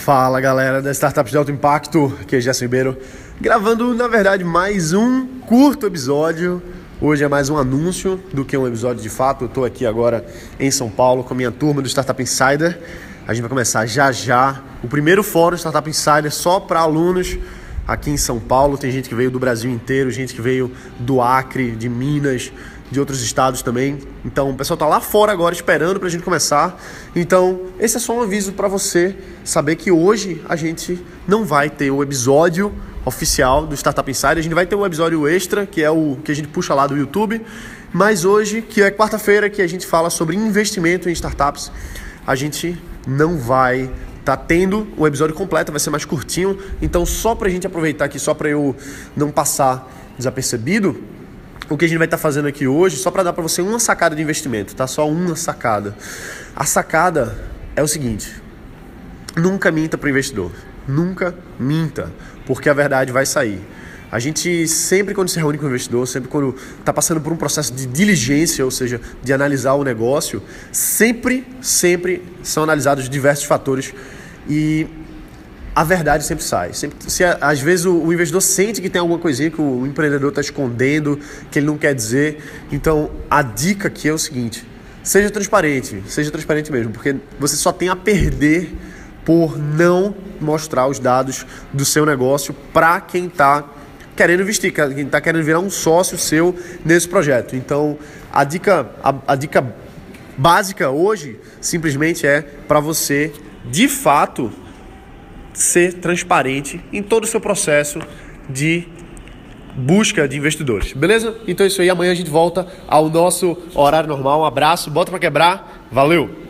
Fala galera da Startups de Alto Impacto, aqui é Gerson Ribeiro, gravando na verdade mais um curto episódio. Hoje é mais um anúncio do que um episódio de fato. Eu estou aqui agora em São Paulo com a minha turma do Startup Insider. A gente vai começar já já o primeiro fórum Startup Insider só para alunos aqui em São Paulo. Tem gente que veio do Brasil inteiro, gente que veio do Acre, de Minas, de outros estados também. Então o pessoal está lá fora agora esperando para a gente começar. Então esse é só um aviso para você saber que hoje a gente não vai ter o episódio oficial do Startup Insider. A gente vai ter um episódio extra, que é o que a gente puxa lá do YouTube. Mas hoje, que é quarta-feira, que a gente fala sobre investimento em startups, a gente não vai tá tendo o episódio completo, vai ser mais curtinho. Então, só para a gente aproveitar aqui, só para eu não passar desapercebido, o que a gente vai estar tá fazendo aqui hoje, só para dar para você uma sacada de investimento, tá? Só uma sacada. A sacada é o seguinte: nunca minta para investidor. Nunca minta, porque a verdade vai sair. A gente sempre quando se reúne com o investidor, sempre quando está passando por um processo de diligência, ou seja, de analisar o negócio, sempre, sempre são analisados diversos fatores e a verdade sempre sai. Sempre, se às vezes o, o, investidor sente que tem alguma coisinha que o empreendedor está escondendo, que ele não quer dizer. Então a dica aqui é o seguinte: seja transparente, seja transparente mesmo, porque você só tem a perder por não mostrar os dados do seu negócio para quem está querendo investir, quem está querendo virar um sócio seu nesse projeto. Então a dica, a, a dica básica hoje simplesmente é para você de fato ser transparente em todo o seu processo de busca de investidores. Beleza? Então é isso aí. Amanhã a gente volta ao nosso horário normal. Um abraço, bota para quebrar. Valeu!